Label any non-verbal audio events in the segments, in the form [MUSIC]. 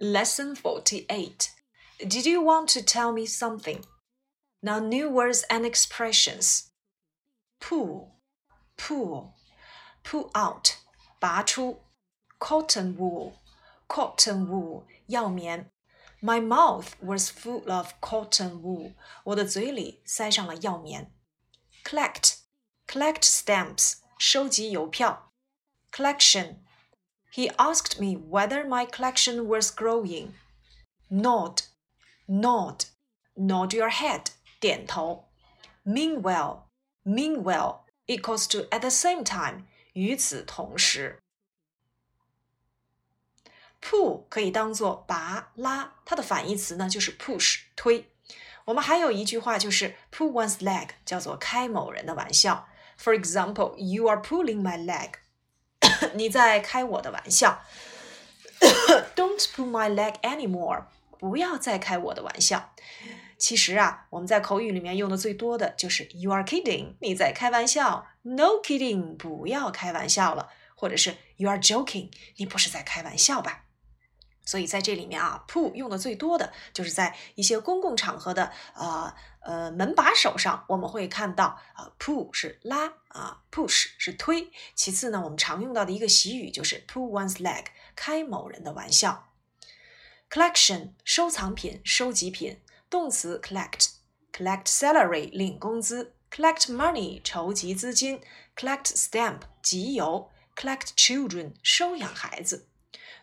Lesson 48. Did you want to tell me something? Now, new words and expressions. Pull, pull, pull out, 拔出. Cotton wool, cotton wool, 药棉. My mouth was full of cotton wool. 我的嘴里塞上了药棉. Collect, collect stamps, 收集邮票. Collection. He asked me whether my collection was growing. Nod, nod, nod your head, 点头. Meanwhile, meanwhile equals to at the same time, 与此同时。pull 可以当做拔拉，它的反义词呢就是 push 推。我们还有一句话就是 pull one's leg，叫做开某人的玩笑。For example, you are pulling my leg， [LAUGHS] 你在开我的玩笑。Don't pull my leg anymore，不要再开我的玩笑。其实啊，我们在口语里面用的最多的就是 you are kidding，你在开玩笑。No kidding，不要开玩笑了。或者是 you are joking，你不是在开玩笑吧？所以在这里面啊，pull 用的最多的就是在一些公共场合的呃呃门把手上，我们会看到啊，pull 是拉啊，push 是推。其次呢，我们常用到的一个习语就是 pull one's leg，开某人的玩笑。collection 收藏品、收集品，动词 collect，collect salary 领工资，collect money 筹集资金，collect stamp 集邮，collect children 收养孩子。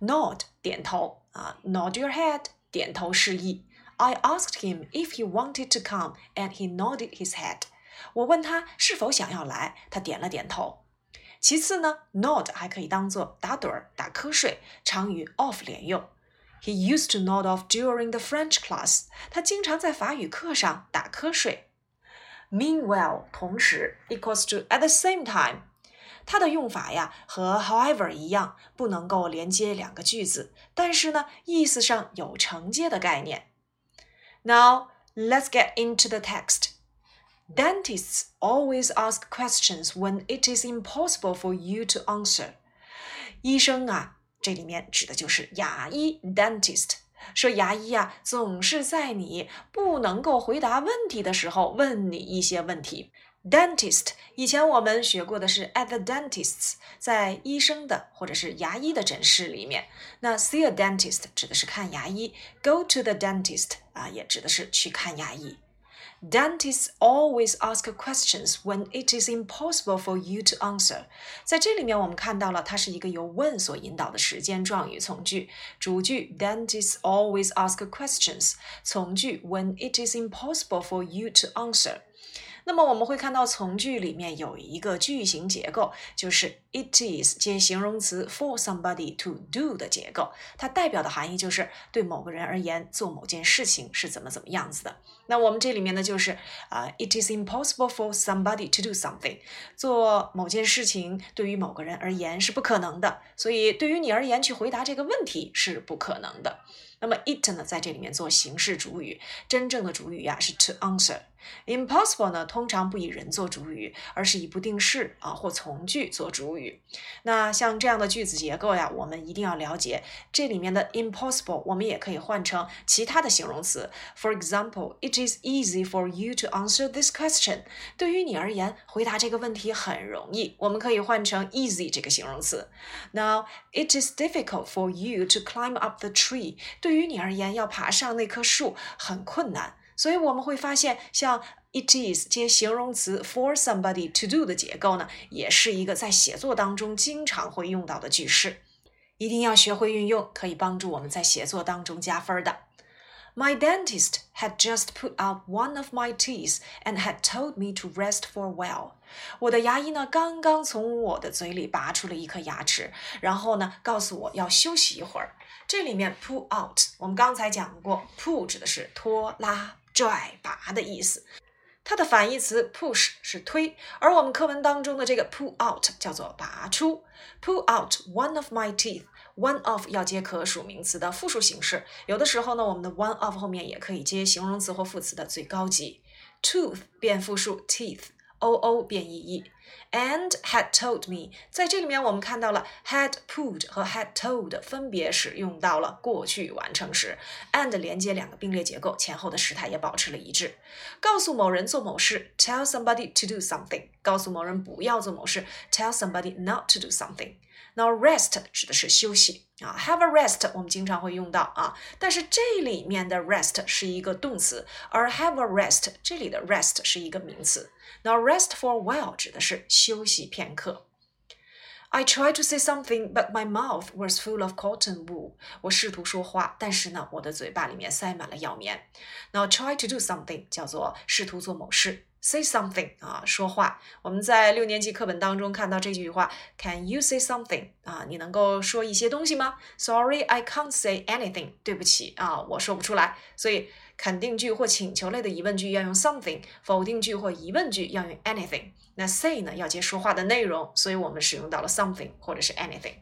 nod 点头啊，nod your head 点头示意。I asked him if he wanted to come, and he nodded his head. 我问他是否想要来，他点了点头。其次呢，nod 还可以当做打盹儿、打瞌睡，常与 off 连用。He used to nod off during the French class. 他经常在法语课上打瞌睡。Meanwhile，同时 equals to at the same time。 它的用法呀和 however 一样，不能够连接两个句子，但是呢，意思上有承接的概念。Now let's get into the text. Dentists always ask questions when it is impossible for you to answer. 医生啊，这里面指的就是牙医 dentist。说牙医啊，总是在你不能够回答问题的时候问你一些问题。Dentist，以前我们学过的是 at the dentist's，在医生的或者是牙医的诊室里面。那 see a dentist 指的是看牙医，go to the dentist 啊，也指的是去看牙医。Dentists always ask questions when it is impossible for you to answer。在这里面，我们看到了它是一个由问所引导的时间状语从句。主句 Dentists always ask questions，从句 When it is impossible for you to answer。 那么我们会看到从句里面有一个句型结构，就是 it is 接形容词 for somebody to do 的结构，它代表的含义就是对某个人而言做某件事情是怎么怎么样子的。那我们这里面呢就是啊，it is impossible for somebody to do something，做某件事情对于某个人而言是不可能的，所以对于你而言去回答这个问题是不可能的。那么 it 呢在这里面做形式主语，真正的主语呀是 to answer。Impossible 呢，通常不以人做主语，而是以不定式啊或从句做主语。那像这样的句子结构呀，我们一定要了解这里面的 impossible，我们也可以换成其他的形容词。For example，it it is easy for you to answer this question。对于你而言，回答这个问题很容易，我们可以换成 easy 这个形容词。Now, it is difficult for you to climb up the tree。对于你而言，要爬上那棵树很困难。所以我们会发现，像 it is 接形容词 for somebody to do 的结构呢，也是一个在写作当中经常会用到的句式。一定要学会运用，可以帮助我们在写作当中加分的。My dentist had just put out one of my teeth and had told me to rest for a while。我的牙医呢，刚刚从我的嘴里拔出了一颗牙齿，然后呢，告诉我要休息一会儿。这里面 pull out，我们刚才讲过，pull 指的是拖拉。拽拔的意思，它的反义词 push 是推，而我们课文当中的这个 pull out 叫做拔出。pull out one of my One of 要接可数名词的复数形式，有的时候呢，我们的 one of 后面也可以接形容词或副词的最高级。tooth 变复数 teeth，o o 变 e e。And had told me，在这里面我们看到了 had put 和 had told 分别使用到了过去完成时，and 连接两个并列结构，前后的时态也保持了一致。告诉某人做某事，tell somebody to do something；告诉某人不要做某事，tell somebody not to do something。那 rest 指的是休息啊，have a rest 我们经常会用到啊，但是这里面的 rest 是一个动词，而 have a rest 这里的 rest 是一个名词。那 rest for a while 指的是休息片刻。I tried to say something, but my mouth was full of cotton wool. 我试图说话，但是呢，我的嘴巴里面塞满了药棉。Now try to do something 叫做试图做某事。 Say something 啊，说话。我们在六年级课本当中看到这句话：Can you say something 啊？你能够说一些东西吗？Sorry, I can't say anything。对不起啊，我说不出来。所以肯定句或请求类的疑问句要用 something，否定句或疑问句要用 anything。那 say 呢要接说话的内容，所以我们使用到了 something 或者是 anything。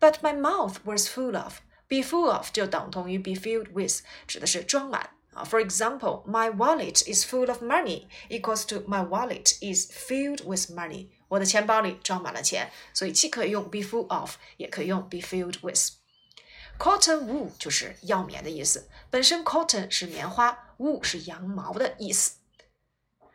But my mouth was full of。be full of 就等同于 be filled with，指的是装满。For example, my wallet is full of money equals to my wallet is filled with money. 我的钱包里装满了钱，所以既可以用 be full of，也可以用 be filled with。Cotton wool 就是药棉的意思，本身 cotton 是棉花，wool 是羊毛的意思。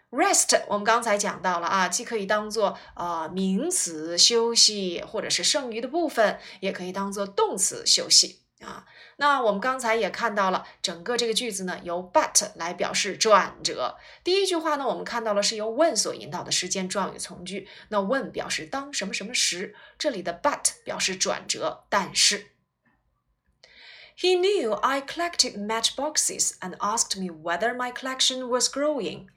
Rest 我们刚才讲到了啊，既可以当做呃名词休息，或者是剩余的部分，也可以当做动词休息。啊，那我们刚才也看到了，整个这个句子呢由 but 来表示转折。第一句话呢，我们看到了是由 when 所引导的时间状语从句。那 when 表示当什么什么时，这里的 but 表示转折。但是，He knew I collected matchboxes and asked me whether my collection was growing。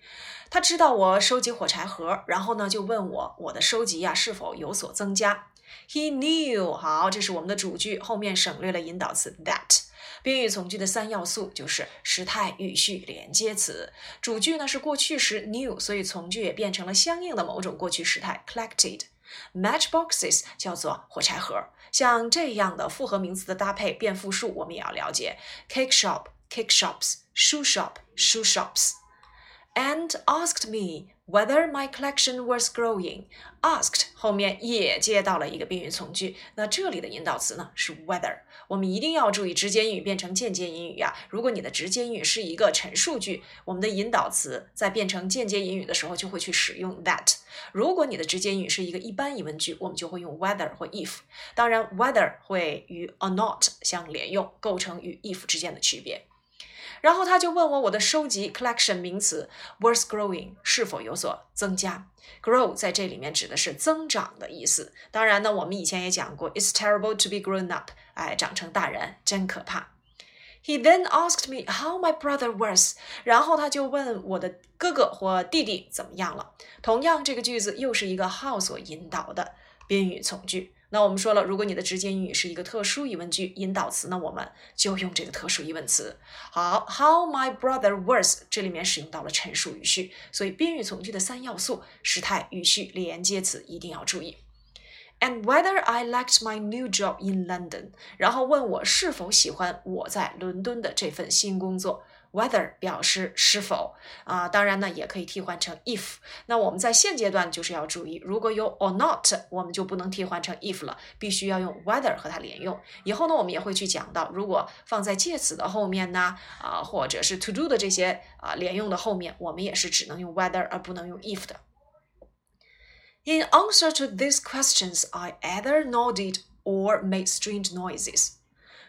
他知道我收集火柴盒，然后呢就问我我的收集呀是否有所增加。He knew，好，这是我们的主句，后面省略了引导词 that。宾语从句的三要素就是时态、语序、连接词。主句呢是过去时 knew，所以从句也变成了相应的某种过去时态 collected。Matchboxes 叫做火柴盒，像这样的复合名词的搭配变复数，我们也要了解。Cake shop，cake shops；shoe shop，shoe shops。And asked me。Whether my collection was growing, asked 后面也接到了一个宾语从句，那这里的引导词呢是 whether。我们一定要注意直接引语变成间接引语呀。如果你的直接引语是一个陈述句，我们的引导词在变成间接引语的时候就会去使用 that。如果你的直接引语是一个一般疑问句，我们就会用 whether 或 if。当然，whether 会与 or not 相连用，构成与 if 之间的区别。然后他就问我，我的收集 collection 名词 worth growing 是否有所增加？grow 在这里面指的是增长的意思。当然呢，我们以前也讲过，it's terrible to be grown up，哎，长成大人真可怕。He then asked me how my brother was，然后他就问我的哥哥或弟弟怎么样了。同样，这个句子又是一个 how 所引导的宾语从句。那我们说了，如果你的直接英语是一个特殊疑问句，引导词那，我们就用这个特殊疑问词。好，How my brother was，这里面使用到了陈述语序，所以宾语从句的三要素：时态、语序、连接词一定要注意。And whether I liked my new job in London，然后问我是否喜欢我在伦敦的这份新工作。Whether 表示是否啊，当然呢也可以替换成 if。那我们在现阶段就是要注意，如果有 or not，我们就不能替换成 if 了，必须要用 whether 和它连用。以后呢，我们也会去讲到，如果放在介词的后面呢，啊，或者是 to do 的这些啊连用的后面，我们也是只能用 whether 而不能用 if 的。In answer to these questions, I either nodded or made strange noises.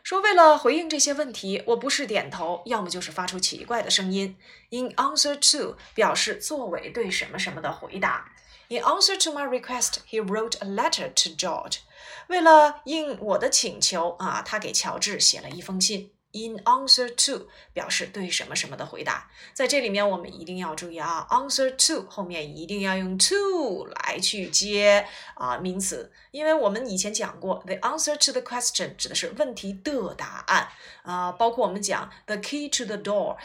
说为了回应这些问题，我不是点头，要么就是发出奇怪的声音。In answer to 表示作为对什么什么的回答。In answer to my request, he wrote a letter to George。为了应我的请求啊，他给乔治写了一封信。In answer to 表示对什么什么的回答，在这里面我们一定要注意啊，answer to 后面一定要用 to 来去接啊名词，因为我们以前讲过，the answer to the question 指的是问题的答案啊，包括我们讲 the key to the door，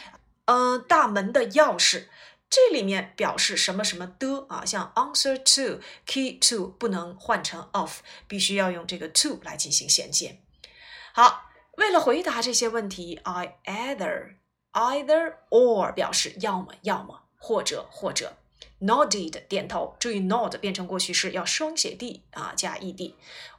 呃，大门的钥匙，这里面表示什么什么的啊，像 answer to key to 不能换成 of，必须要用这个 to 来进行衔接。好。为了回答这些问题，I either either or 表示要么要么或者或者。nodded 点头，注意 nod 变成过去式要双写 d 啊加 ed。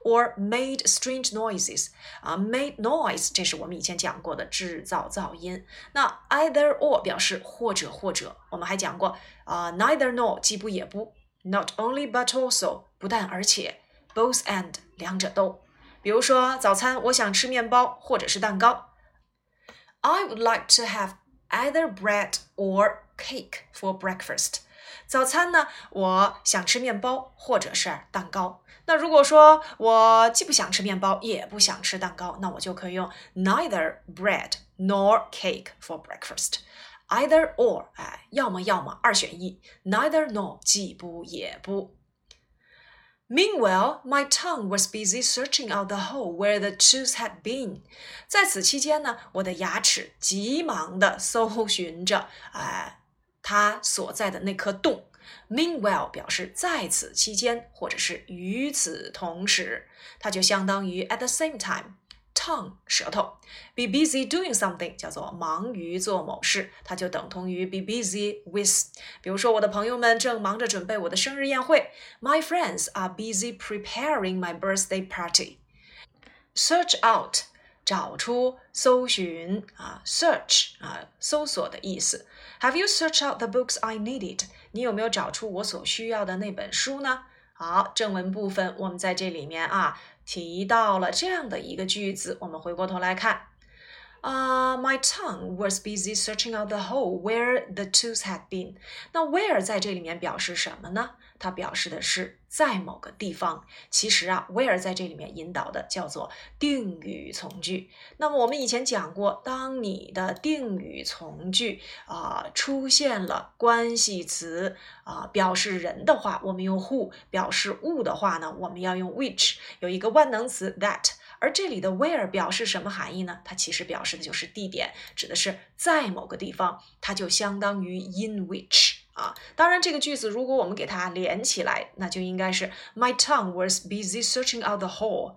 or made strange noises 啊，made noise 这是我们以前讲过的制造噪音。那 either or 表示或者或者，我们还讲过啊，neither nor 既不也不，not only but also 不但而且，both and 两者都。比如说早餐，我想吃面包或者是蛋糕。I would like to have either bread or cake for breakfast。早餐呢，我想吃面包或者是蛋糕。那如果说我既不想吃面包，也不想吃蛋糕，那我就可以用 neither bread nor cake for breakfast。either or，哎，要么要么，二选一。neither nor，既不也不。Meanwhile, my tongue was busy searching out the hole where the tooth had been。在此期间呢，我的牙齿急忙地搜寻着，哎，它所在的那颗洞。Meanwhile 表示在此期间，或者是与此同时，它就相当于 at the same time。 Tongue 舌头，be busy doing something 叫做忙于做某事，它就等同于 be busy with。比如说，我的朋友们正忙着准备我的生日宴会。My friends are busy preparing my birthday party. Search out 找出、搜寻啊，search 啊，搜索的意思。Have you searched out the books I needed？你有没有找出我所需要的那本书呢？好，正文部分我们在这里面啊提到了这样的一个句子，我们回过头来看。啊、，My tongue was busy searching out the hole where the tooth had been。那 where 在这里面表示什么呢？它表示的是在某个地方。其实啊，where 在这里面引导的叫做定语从句。那么我们以前讲过，当你的定语从句啊、出现了关系词啊、表示人的话，我们用 who；表示物的话呢，我们要用 which。有一个万能词 that。而这里的 where 表示什么含义呢？它其实表示的就是地点，指的是在某个地方，它就相当于 in which 啊。当然，这个句子如果我们给它连起来，那就应该是 My tongue was busy searching out the hole.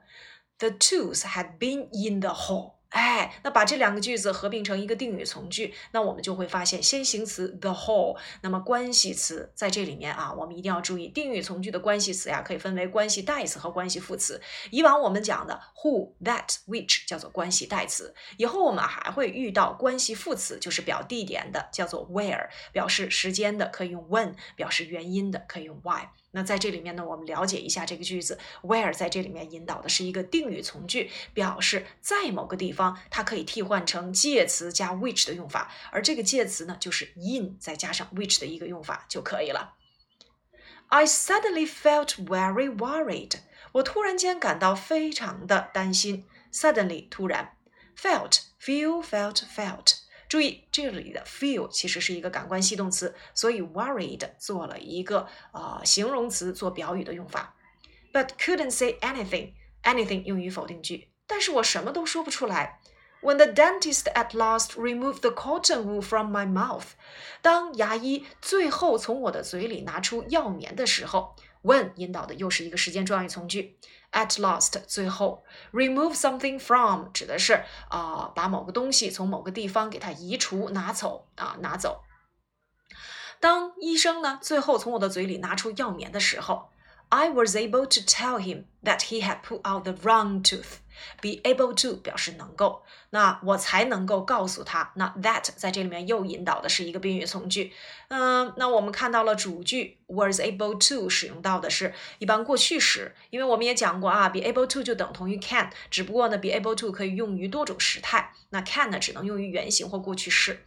The tooth had been in the hole. 哎，那把这两个句子合并成一个定语从句，那我们就会发现先行词 the whole，那么关系词在这里面啊，我们一定要注意，定语从句的关系词呀，可以分为关系代词和关系副词。以往我们讲的 who、that、which 叫做关系代词，以后我们还会遇到关系副词，就是表地点的，叫做 where，表示时间的可以用 when，表示原因的可以用 why。那在这里面呢，我们了解一下这个句子，where 在这里面引导的是一个定语从句，表示在某个地方，它可以替换成介词加 which 的用法，而这个介词呢，就是 in 再加上 which 的一个用法就可以了。I suddenly felt very worried，我突然间感到非常的担心。Suddenly 突然，felt feel felt felt。注意这里的 feel 其实是一个感官系动词，所以 worried 做了一个呃形容词做表语的用法。But couldn't say anything. Anything 用于否定句，但是我什么都说不出来。When the dentist at last removed the cotton wool from my mouth，当牙医最后从我的嘴里拿出药棉的时候，when 引导的又是一个时间状语从句。At last，最后，remove something from 指的是啊、把某个东西从某个地方给它移除、拿走啊，拿走。当医生呢最后从我的嘴里拿出药棉的时候，I was able to tell him that he had put out the wrong tooth。be able to 表示能够，那我才能够告诉他。那 that 在这里面又引导的是一个宾语从句。嗯，那我们看到了主句 was able to 使用到的是一般过去时，因为我们也讲过啊，be able to 就等同于 can，只不过呢，be able to 可以用于多种时态，那 can 呢只能用于原形或过去式。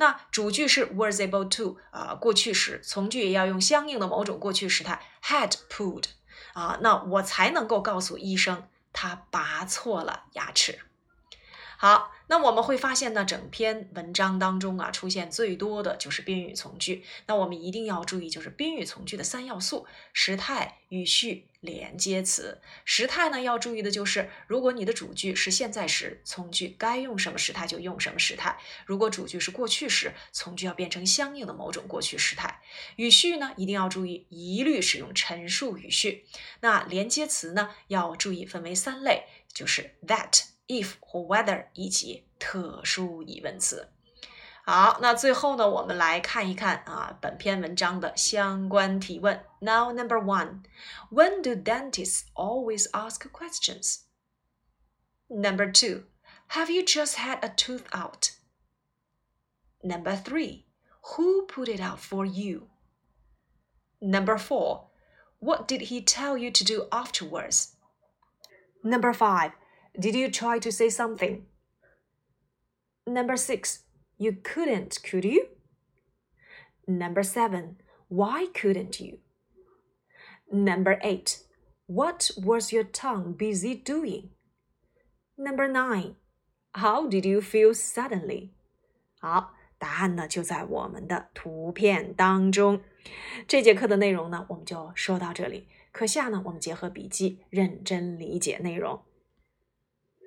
那主句是 was able to 啊、过去时，从句也要用相应的某种过去时态 had pulled 啊，那我才能够告诉医生。他拔错了牙齿。好，那我们会发现呢，整篇文章当中啊，出现最多的就是宾语从句。那我们一定要注意，就是宾语从句的三要素：时态、语序、连接词。时态呢，要注意的就是，如果你的主句是现在时，从句该用什么时态就用什么时态；如果主句是过去时，从句要变成相应的某种过去时态。语序呢，一定要注意，一律使用陈述语序。那连接词呢，要注意分为三类，就是 that。if 或 whether 以及特殊疑问词。 好，那最后呢，我们来看一看啊本篇文章的相关提问。Now, number one, when do dentists always ask questions? Number two, have you just had a tooth out? Number three, who put it out for you? Number four, what did he tell you to do afterwards? Number five, did you try to say something? Number six, you couldn't, could you? Number seven, why couldn't you? Number eight, what was your tongue busy doing? Number nine, how did you feel suddenly? 好，答案呢就在我们的图片当中。这节课的内容呢，我们就说到这里。课下呢，我们结合笔记认真理解内容。